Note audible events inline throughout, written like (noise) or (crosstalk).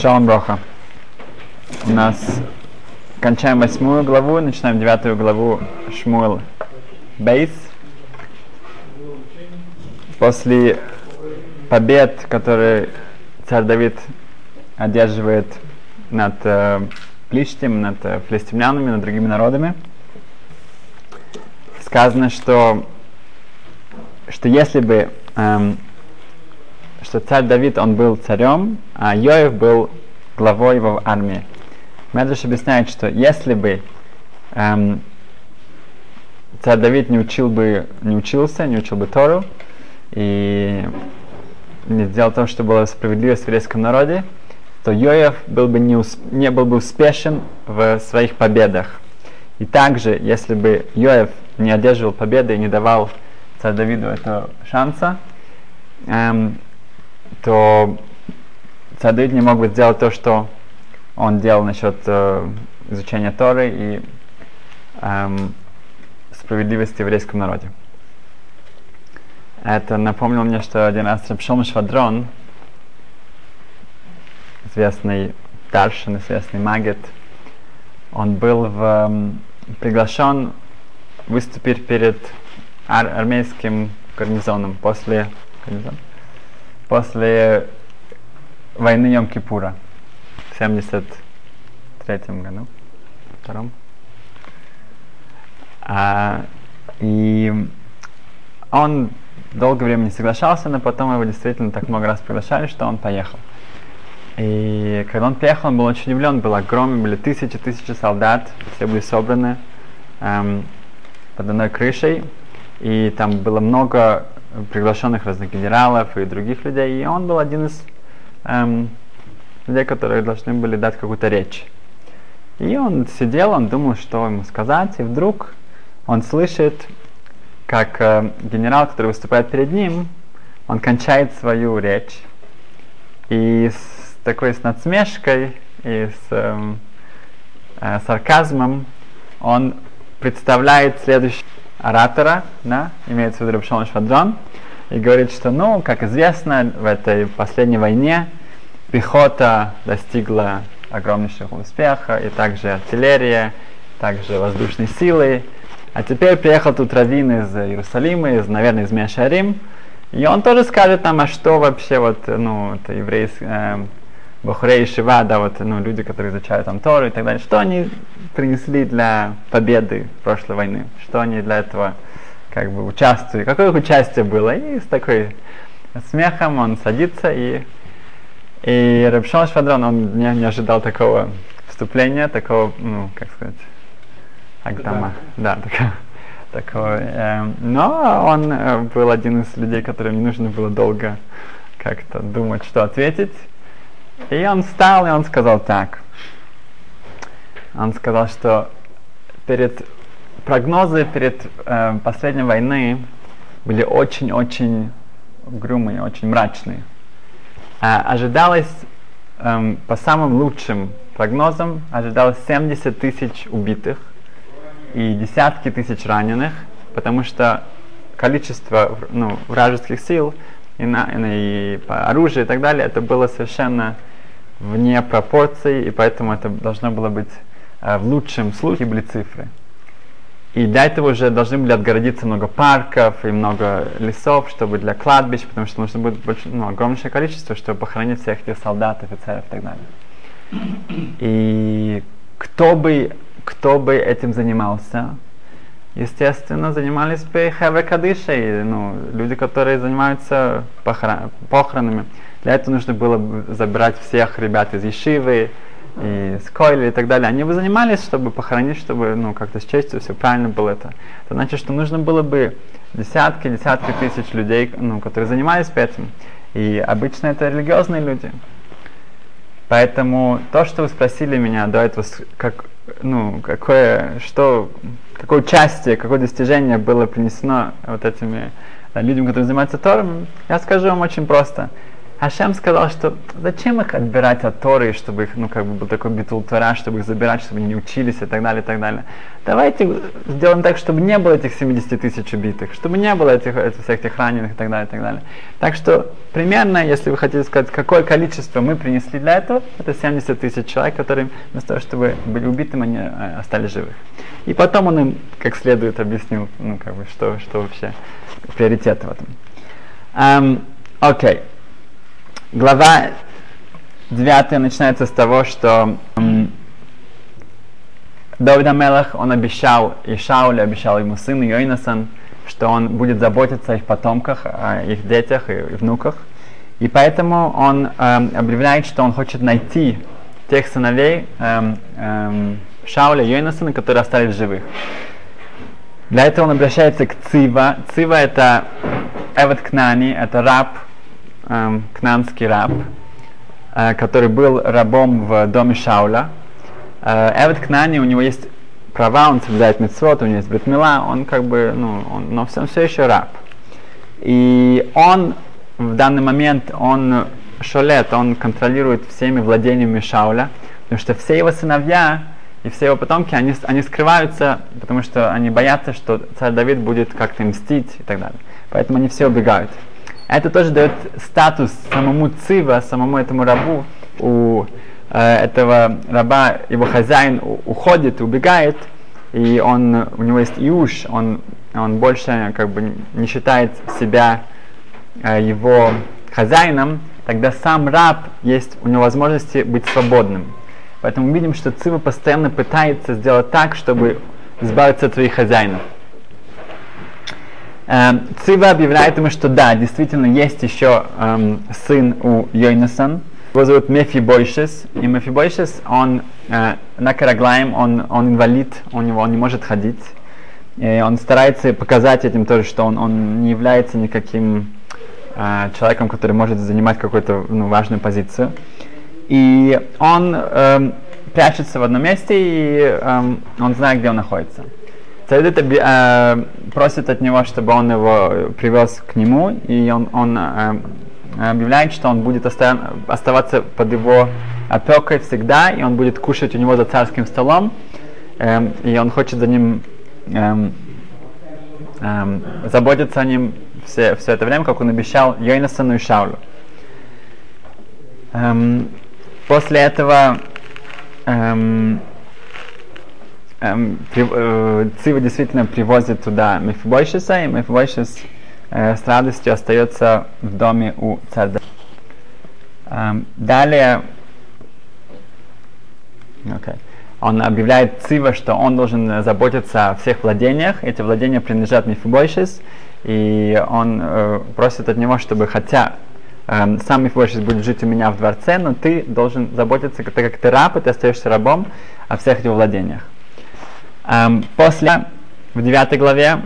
Шалом Броха. У нас кончаем восьмую главу, начинаем девятую главу Шмуэл Бейс. После побед, которые царь Давид одерживает над э, Плиштем, над э, филистимлянами, над другими народами, сказано, что, что если бы эм, что царь Давид, он был царем, а Йоев был главой его армии. Медреш объясняет, что если бы эм, царь Давид не учил бы, не учился, не учил бы Тору, и не сделал то, что было справедливость в еврейском народе, то Йоев был бы не, усп- не был бы успешен в своих победах. И также, если бы Йоев не одерживал победы и не давал царь Давиду этого шанса, эм, то Давид не мог бы сделать то, что он делал насчет э, изучения Торы и эм, справедливости в еврейском народе. Это напомнило мне, что один раз Рабшом Швадрон, известный Даршин, известный Магет, он был в, эм, приглашен выступить перед ар- армейским гарнизоном после, гарнизон, после войны Йом-Кипура в 73 году, втором. А, и он долгое время не соглашался, но потом его действительно так много раз приглашали, что он поехал. И когда он приехал, он был очень удивлен, был огромный, были тысячи, тысячи солдат, все были собраны эм, под одной крышей, и там было много приглашенных разных генералов и других людей, и он был один из эм, людей, которые должны были дать какую-то речь. И он сидел, он думал, что ему сказать, и вдруг он слышит, как э, генерал, который выступает перед ним, он кончает свою речь, и с такой с надсмешкой и с эм, э, сарказмом он представляет следующего оратора, да, имеется в виду Рабшон Швадрон, и говорит, что, ну, как известно, в этой последней войне пехота достигла огромнейшего успеха, и также артиллерия, также воздушные силы. А теперь приехал тут раввин из Иерусалима, из, наверное, из Мешарим, и он тоже скажет нам, а что вообще вот, ну, это еврейский, э, Бахурей Шива, да, вот, ну, люди, которые изучают там Тору и так далее, что они принесли для победы прошлой войны, что они для этого как бы участвуют, какое их участие было, и с такой смехом он садится, и, и Рабшон Швадрон, он не, не ожидал такого вступления, такого, ну, как сказать, Агдама, да, такого, такого э, но он э, был один из людей, которым не нужно было долго как-то думать, что ответить, и он встал, и он сказал так. Он сказал, что перед прогнозы перед э, последней войны были очень-очень угрюмые, очень мрачные. А ожидалось, э, по самым лучшим прогнозам, ожидалось 70 тысяч убитых и десятки тысяч раненых, потому что количество ну, вражеских сил и, на, и по оружию и так далее, это было совершенно вне пропорций, и поэтому это должно было быть э, в лучшем случае были цифры. И для этого уже должны были отгородиться много парков и много лесов, чтобы для кладбищ, потому что нужно будет больше, ну, огромнейшее количество, чтобы похоронить всех этих солдат, офицеров и так далее. И кто бы, кто бы этим занимался? Естественно, занимались бы Хеве Кадышей, ну, люди, которые занимаются похорон, похоронами. Для этого нужно было забирать всех ребят из Ешивы, и с Койли и так далее. Они бы занимались, чтобы похоронить, чтобы ну, как-то с честью все правильно было это. Это значит, что нужно было бы десятки, десятки тысяч людей, ну, которые занимались этим. И обычно это религиозные люди. Поэтому то, что вы спросили меня до этого, как, ну, какое, что, какое участие, какое достижение было принесено вот этими да, людям, которые занимаются Тором, я скажу вам очень просто. Хашем сказал, что зачем их отбирать от Торы, чтобы их, ну, как бы был такой битул Тора, чтобы их забирать, чтобы они не учились и так далее, и так далее. Давайте сделаем так, чтобы не было этих 70 тысяч убитых, чтобы не было этих, этих всех этих раненых и так далее, и так далее. Так что примерно, если вы хотите сказать, какое количество мы принесли для этого, это 70 тысяч человек, которые вместо того, чтобы были убитыми, они э, остались живых. И потом он им как следует объяснил, ну, как бы, что, что вообще приоритет в этом. Um, окей. Okay. Глава 9 начинается с того, что Давид Амелах, он обещал и Шауле, обещал ему сыну Йойнасан, что он будет заботиться о их потомках, о их детях и, и внуках. И поэтому он эм, объявляет, что он хочет найти тех сыновей эм, эм, Шауля и Йонасона, которые остались живых. Для этого он обращается к Цива. Цива это Эвет Кнани, это раб, эм, кнанский раб, э, который был рабом в доме Шауля. Э, Эвет Кнани, у него есть права, он соблюдает митцвот, у него есть бритмила, он как бы, ну, он, но все, все еще раб. И он в данный момент, он шолет, он контролирует всеми владениями Шауля, потому что все его сыновья и все его потомки, они, они скрываются, потому что они боятся, что царь Давид будет как-то мстить и так далее. Поэтому они все убегают. Это тоже дает статус самому Цива, самому этому рабу. У э, этого раба его хозяин уходит, убегает, и он, у него есть иуш, он, он больше как бы не считает себя э, его хозяином, тогда сам раб есть у него возможности быть свободным. Поэтому мы видим, что Цива постоянно пытается сделать так, чтобы избавиться от своих хозяинов. Эм, Цива объявляет ему, что да, действительно есть еще эм, сын у Йойнасан. Его зовут Мефибойшес. И Мефибойшес, он э, на Караглаем, он, он инвалид, у него он не может ходить. И он старается показать этим тоже, что он, он не является никаким э, человеком, который может занимать какую-то ну, важную позицию. И он эм, прячется в одном месте, и эм, он знает, где он находится. Царь э, просит от него, чтобы он его привез к нему, и он, он э, объявляет, что он будет оста- оставаться под его опекой всегда, и он будет кушать у него за царским столом, э, и он хочет за ним э, э, заботиться о ним все, все это время, как он обещал Йойнасану и Шаулю. Эм, После этого эм, эм, при, э, Цива действительно привозит туда Мефибойшеса, и Мефибойшес э, с радостью остается в доме у царя. Эм, далее okay. он объявляет Цива, что он должен заботиться о всех владениях. Эти владения принадлежат Мефибойшес, и он э, просит от него, чтобы хотя эм, сам Мефибошес будет жить у меня в дворце, но ты должен заботиться, так как ты раб, и ты остаешься рабом о всех этих владениях. Эм, после, в 9 главе,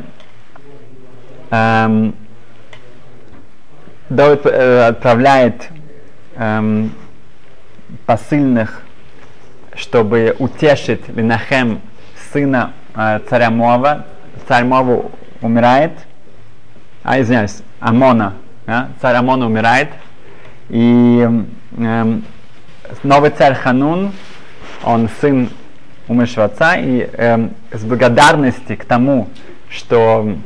эм, Давид э, отправляет эм, посыльных, чтобы утешить Линахем, сына э, царя Мова. Царь Мова умирает, а, извиняюсь, Амона, да? Царь Амон умирает, и э, новый царь Ханун, он сын умершего отца, и э, с благодарности к тому, что,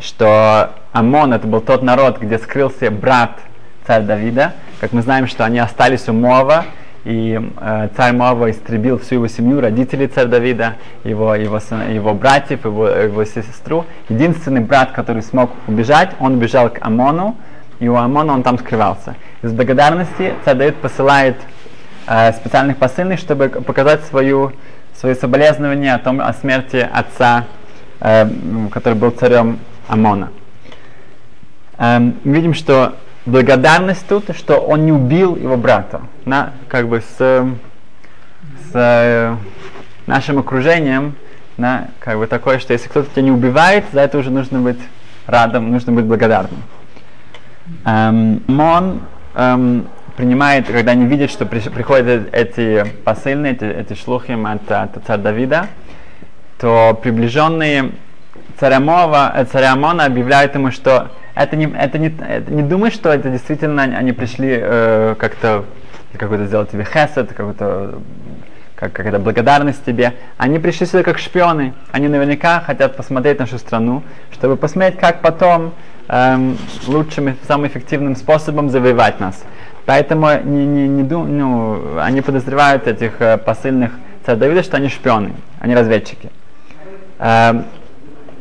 что Амон это был тот народ, где скрылся брат царя Давида, как мы знаем, что они остались у Мова, и э, царь Моава истребил всю его семью, родителей царя Давида, его, его, его братьев, его, его сестру. Единственный брат, который смог убежать, он бежал к Амону, и у Амона он там скрывался. Из благодарности царь Давид посылает э, специальных посыльных, чтобы показать свою, свои соболезнования о, том, о смерти отца, э, который был царем Амона. Э, мы видим, что благодарность тут, что он не убил его брата. На, как бы с, с э, нашим окружением, на, как бы такое, что если кто-то тебя не убивает, за это уже нужно быть радом, нужно быть благодарным. Эм, Мон эм, принимает, когда они видят, что при, приходят эти посыльные, эти, эти шлухи от, от царя Давида, то приближенные царя, Мова, э, царя Амона объявляют ему, что это не, это не, это не думай, что это действительно они пришли э, как-то какой-то сделать тебе хесед, какой-то как, как это благодарность тебе. Они пришли сюда как шпионы. Они наверняка хотят посмотреть нашу страну, чтобы посмотреть, как потом эм, лучшим и самым эффективным способом завоевать нас. Поэтому не, не, не дум, ну, они подозревают этих э, посыльных царя Давида, что они шпионы, они разведчики. Эм,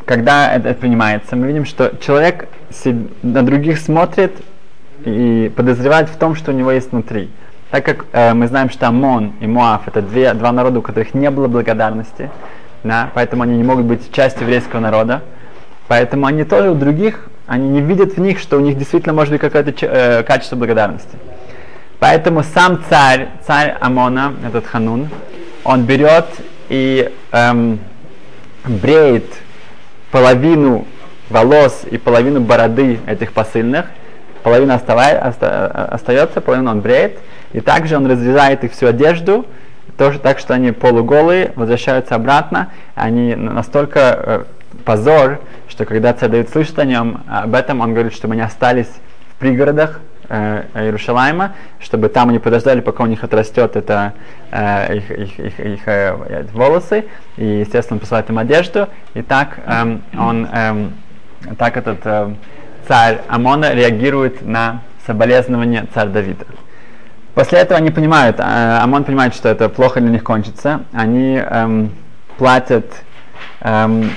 когда это, принимается, мы видим, что человек на других смотрит и подозревает в том, что у него есть внутри. Так как э, мы знаем, что Амон и Моав это две, два народа, у которых не было благодарности, да, поэтому они не могут быть частью еврейского народа, поэтому они тоже у других, они не видят в них, что у них действительно может быть какое-то э, качество благодарности. Поэтому сам царь, царь Амона, этот Ханун, он берет и эм, бреет половину волос и половину бороды этих посыльных, половина оста, остается, половину он бреет, и также он разрезает их всю одежду, тоже так, что они полуголые, возвращаются обратно, они настолько э, позор, что когда царь Давид слышит о нем, об этом он говорит, чтобы они остались в пригородах, э, Иерушалайма, чтобы там они подождали, пока у них отрастет это, э, их, их, их, их э, волосы, и, естественно, посылает им одежду, и так э, он, э, так этот э, царь Амона реагирует на соболезнования царя Давида. После этого они понимают, э, Амон понимает, что это плохо для них кончится, они эм, платят эм,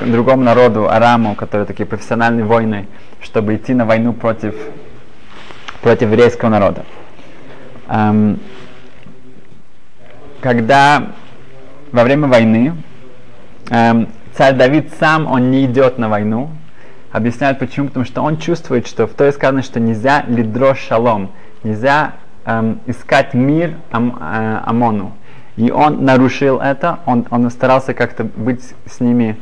другому народу, Араму, которые такие профессиональные войны, чтобы идти на войну против против еврейского народа. Эм, когда во время войны эм, царь Давид сам, он не идет на войну, объясняют почему, потому что он чувствует, что в той сказано, что нельзя лидро шалом, нельзя эм, искать мир ам, э, Амону. И он нарушил это, он, он старался как-то быть с ними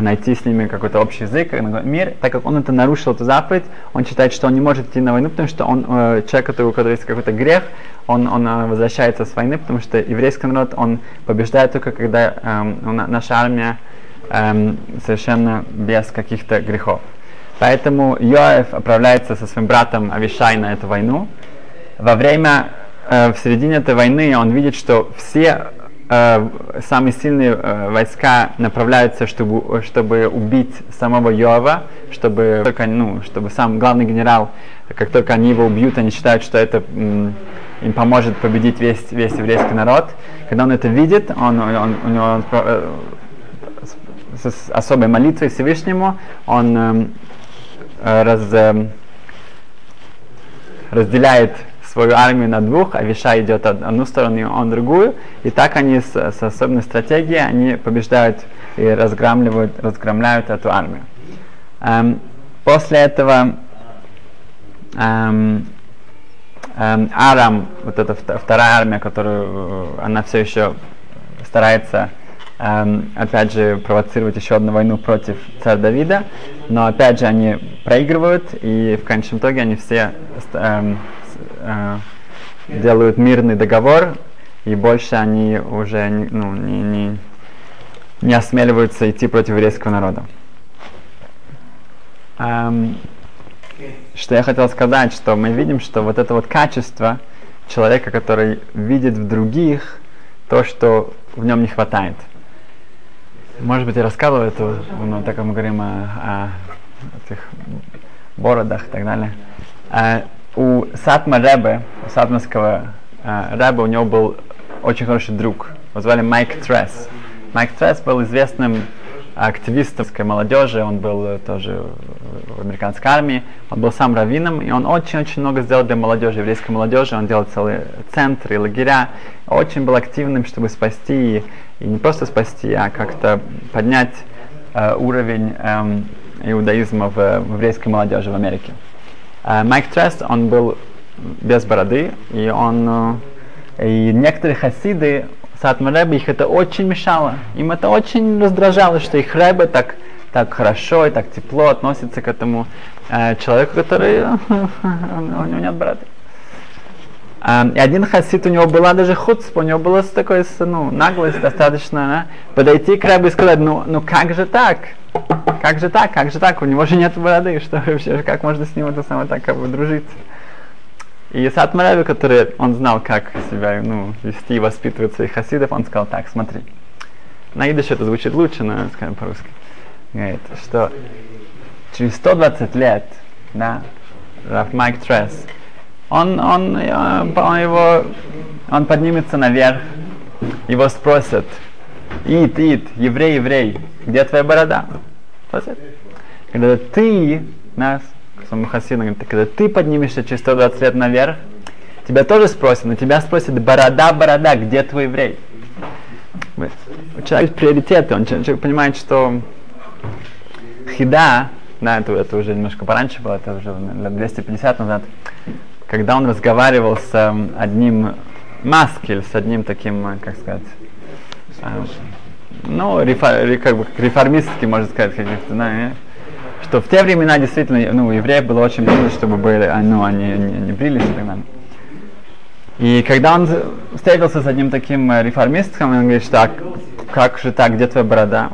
найти с ними какой-то общий язык, мир, так как он это нарушил, эту заповедь, он считает, что он не может идти на войну, потому что он, э, человек, у которого есть какой-то грех, он, он э, возвращается с войны, потому что еврейский народ, он побеждает только, когда э, наша армия э, совершенно без каких-то грехов. Поэтому Йоэф отправляется со своим братом Авишай на эту войну. Во время, э, в середине этой войны он видит, что все э, самые сильные э, войска направляются, чтобы, чтобы убить самого Йова, чтобы, только, ну, чтобы сам главный генерал, как только они его убьют, они считают, что это м, им поможет победить весь, весь еврейский народ. Когда он это видит, он, он, у него он, э, с, с особой молитвой Всевышнему, он эм, э, раз, э, разделяет свою армию на двух, а Виша идет одну сторону, он другую. И так они с, с особенной стратегией, они побеждают и разгромляют, разгромляют эту армию. Эм, после этого эм, эм, Арам, вот эта вторая армия, которую э, она все еще старается эм, опять же провоцировать еще одну войну против царя Давида, но опять же они проигрывают, и в конечном итоге они все эм, э, делают мирный договор, и больше они уже ну, не, не, не осмеливаются идти против еврейского народа. Эм, что я хотел сказать, что мы видим, что вот это вот качество человека, который видит в других то, что в нем не хватает. Может быть, я рассказывал это, ну, так как мы говорим о, о этих бородах и так далее. У Сатма Ребе, у сатманского э, Ребе, у него был очень хороший друг. Его звали Майк Тресс. Майк Тресс был известным активистом молодежи, он был э, тоже в американской армии, он был сам раввином, и он очень-очень много сделал для молодежи, еврейской молодежи, он делал целые центры, лагеря, очень был активным, чтобы спасти, и не просто спасти, а как-то поднять э, уровень э, иудаизма в, в еврейской молодежи в Америке. Э, Майк Трест, он был без бороды, и он э, и некоторые хасиды Сатма Рэбе, их это очень мешало. Им это очень раздражало, что их Рэбе так, так хорошо и так тепло относится к этому э, человеку, который (laughs) у него нет бороды. И один хасид, у него была даже хуцпа, у него была такая ну, наглость достаточно, да, подойти к рабу и сказать, ну, ну как же так? Как же так? Как же так? У него же нет бороды, (laughs) что вообще, как можно с ним это самое так как бы дружить? И Сад Мараби, который он знал, как себя ну, вести и воспитывать своих хасидов, он сказал так, смотри, на идыше это звучит лучше, но скажем по-русски, говорит, что через 120 лет, да, Раф Майк Тресс, он, он, он, его, он поднимется наверх, его спросят, Ид, Ид, еврей, еврей, где твоя борода? Спросят. Когда ты, нас, своему хасину, говорит, когда ты поднимешься через 120 лет наверх, тебя тоже спросят, но тебя спросят, борода, борода, где твой еврей? У человека приоритеты, он человек понимает, что хида, да, это, это уже немножко пораньше было, это уже лет 250 назад, когда он разговаривал с um, одним маскель, с одним таким, э, как сказать, uh, ну, рефор, как бы реформистский, можно сказать, каких-то, да, что в те времена действительно, ну, у евреев было очень трудно, чтобы были, а, ну, они не, не брились и так далее. И когда он встретился с одним таким э, реформистом, он говорит, что а, как же так, где твоя борода?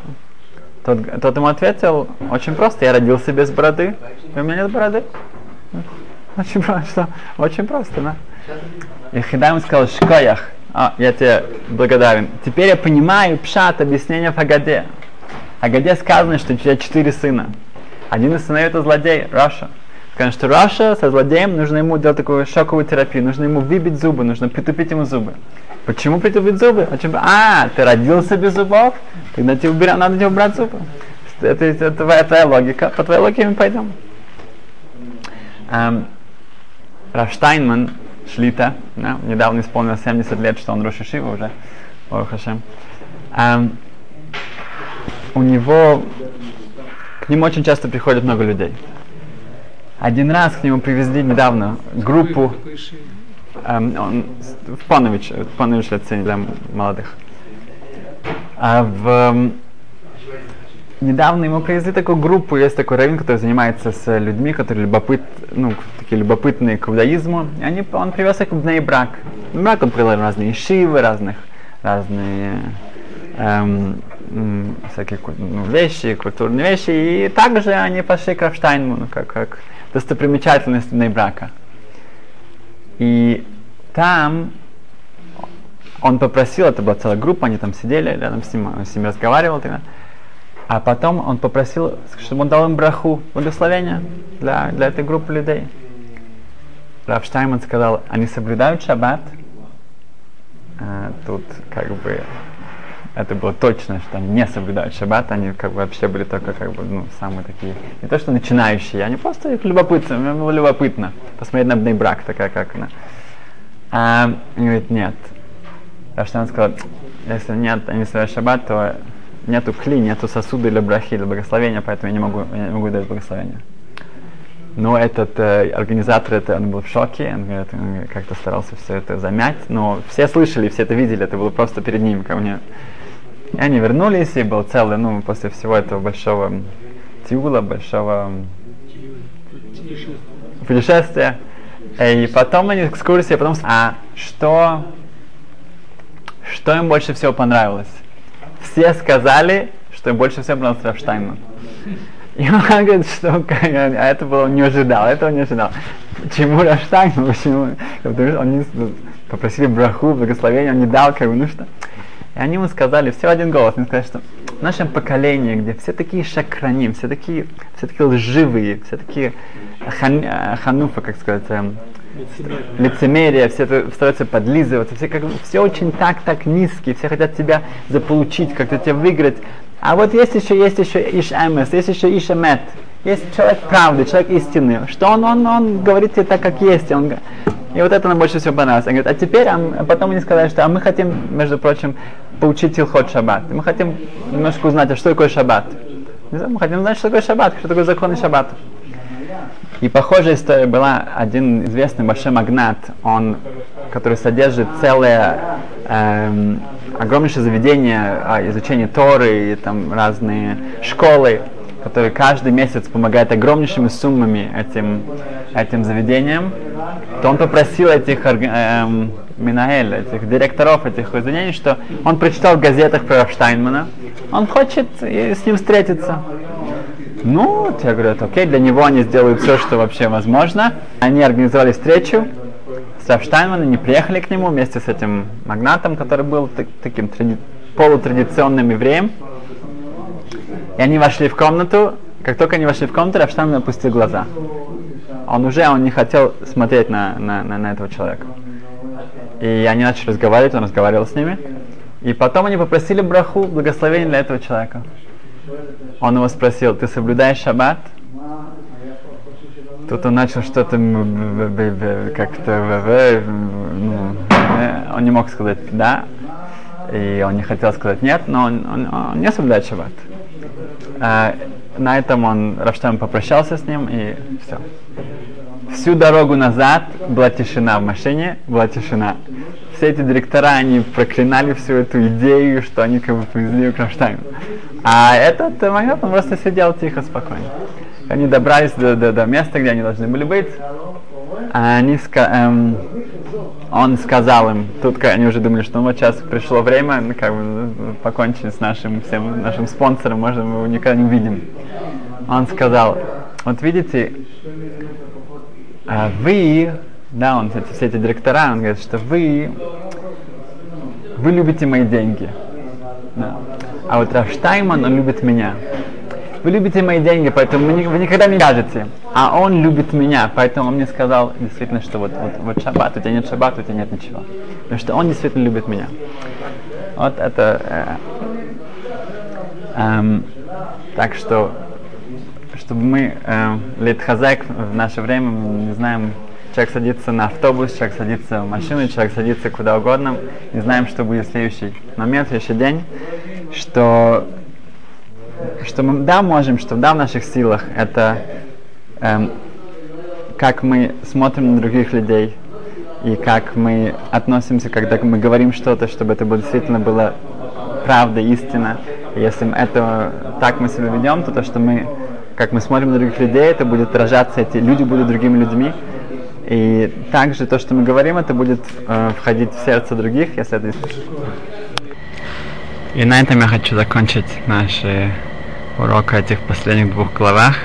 Тот, тот ему ответил, очень просто, я родился без бороды, у меня нет бороды. Очень (laughs) просто, очень просто, да. И когда сказал, шкоях, а, я тебе благодарен. Теперь я понимаю пшат, объяснение в Агаде. Агаде сказано, что у тебя четыре сына. Один из сыновей это злодей, Раша. Сказано, что Раша со злодеем нужно ему делать такую шоковую терапию, нужно ему выбить зубы, нужно притупить ему зубы. Почему притупить зубы? А, ты родился без зубов, тогда тебе убира, надо тебе убрать зубы. Это, это, это твоя, твоя логика, по твоей логике мы пойдем. Um, Рафштайнман, Шлита, да, недавно исполнилось 70 лет, что он Рошишива уже, Орхашем. Um, у него, к нему очень часто приходит много людей. Один раз к нему привезли недавно группу, um, он, в Панович, Панович лицей для молодых. А в, недавно ему привезли такую группу, есть такой раввин, который занимается с людьми, которые любопыт, ну, такие любопытные к иудаизму. И они, он привез их в брак. В брак он привел разные шивы, разных, разные эм, всякие ну, вещи, культурные вещи. И также они пошли к Рафштайну, ну, как, как достопримечательность брака. И там он попросил, это была целая группа, они там сидели рядом с ним, он с ним разговаривал тогда. А потом он попросил, чтобы он дал им браху, благословение для, для этой группы людей. Раф Штайман сказал, они соблюдают шаббат. А, тут как бы это было точно, что они не соблюдают шаббат, они как бы вообще были только как бы, ну, самые такие, не то что начинающие, они просто их любопытно, мне было любопытно посмотреть на бней брак, такая как она. А, он говорит, нет. Раштан сказал, если нет, они соблюдают шаббат, то нету кли, нету сосуда для брахи, для благословения, поэтому я не могу, я не могу дать благословение. Но этот э, организатор, это, он был в шоке, он, говорит, он как-то старался все это замять, но все слышали, все это видели, это было просто перед ним, ко мне. И они вернулись, и был целый, ну, после всего этого большого тиула, большого путешествия. И потом они экскурсии, потом... А что, что им больше всего понравилось? Все сказали, что им больше всего понравился Рафштайнман. И он говорит, что а это было не ожидал, этого не ожидал. Почему Рафштайнман? Почему? Потому что они попросили браху, благословение, он не дал, как бы, ну что. И они ему сказали, все один голос, они сказали, что в нашем поколении, где все такие шакрани, все такие, все такие лживые, все такие хан, хануфа, как сказать, эм, лицемерие, все стараются подлизываться, все, как, все очень так-так низкие, все хотят тебя заполучить, как-то тебя выиграть. А вот есть еще, есть еще Иш Эмес, есть еще Иш Эмет, есть человек правды, человек истины, что он, он, он говорит тебе так, как есть, он, и вот это нам больше всего понравилось. Он говорит, а теперь, а потом они сказали, что а мы хотим, между прочим, поучить Илхот Шаббат. Мы хотим немножко узнать, а что такое Шаббат. Мы хотим знать, что такое Шаббат, что такое законы Шаббата. И похожая история была один известный большой магнат, он, который содержит целое эм, огромнейшее заведение э, изучения Торы и там разные школы. который каждый месяц помогает огромнейшими суммами этим, этим заведениям, то он попросил этих эм, Минаэль, этих директоров этих заведений, что он прочитал в газетах про Штайнмана, он хочет с ним встретиться. Ну, я говорю, это окей, для него они сделают все, что вообще возможно. Они организовали встречу с Рафштайнманом, они приехали к нему вместе с этим магнатом, который был так, таким тради- полутрадиционным евреем. И они вошли в комнату. Как только они вошли в комнату, Рафштайнман опустил глаза. Он уже он не хотел смотреть на, на, на, на этого человека. И они начали разговаривать, он разговаривал с ними. И потом они попросили браху, благословения для этого человека. Он его спросил, ты соблюдаешь шаббат? Тут он начал что-то как-то, ну, он не мог сказать да, и он не хотел сказать нет, но он, он, он не соблюдает шаббат. А, на этом он, Рафштам попрощался с ним и все. Всю дорогу назад была тишина в машине, была тишина. Все эти директора, они проклинали всю эту идею, что они как бы привезли к Рафштайму. А этот магнат, он просто сидел тихо, спокойно. Они добрались до, до, до места, где они должны были быть. А они ска- эм, он сказал им, тут они уже думали, что ну, вот сейчас пришло время, ну, как бы покончить с нашим всем нашим спонсором, может, мы его никогда не увидим. Он сказал, вот видите, а вы, да, он, эти, все эти директора, он говорит, что вы, вы любите мои деньги. Да. А вот Рафштайман, он любит меня. Вы любите мои деньги, поэтому вы, никогда не скажете. А он любит меня, поэтому он мне сказал действительно, что вот, вот, вот шаббат, у тебя нет шаббата, у тебя нет ничего. Потому что он действительно любит меня. Вот это... Э, эм, так что, чтобы мы, э, литхазек в наше время, мы не знаем, человек садится на автобус, человек садится в машину, человек садится куда угодно, не знаем, что будет следующий момент, в следующий день, что что мы да можем, что да в наших силах, это эм, как мы смотрим на других людей и как мы относимся, когда мы говорим что-то, чтобы это было, действительно было правда, истина. И если это так мы себя ведем, то то, что мы, как мы смотрим на других людей, это будет отражаться, эти люди будут другими людьми. И также то, что мы говорим, это будет э, входить в сердце других, если это И на этом я хочу закончить наш урок этих последних двух главах.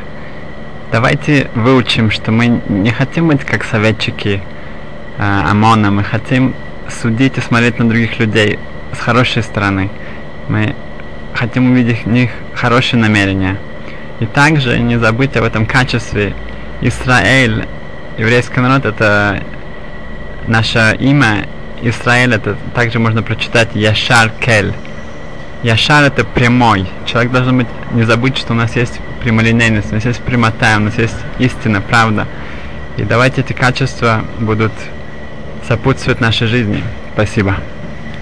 Давайте выучим, что мы не хотим быть как советчики э, ОМОНа, мы хотим судить и смотреть на других людей с хорошей стороны. Мы хотим увидеть в них хорошие намерения. И также не забыть об этом качестве. Израиль, еврейский народ, это наше имя. Израиль, это также можно прочитать Яшар Кель. Яшар это прямой. Человек должен быть, не забыть, что у нас есть прямолинейность, у нас есть прямота, у нас есть истина, правда. И давайте эти качества будут сопутствовать нашей жизни. Спасибо.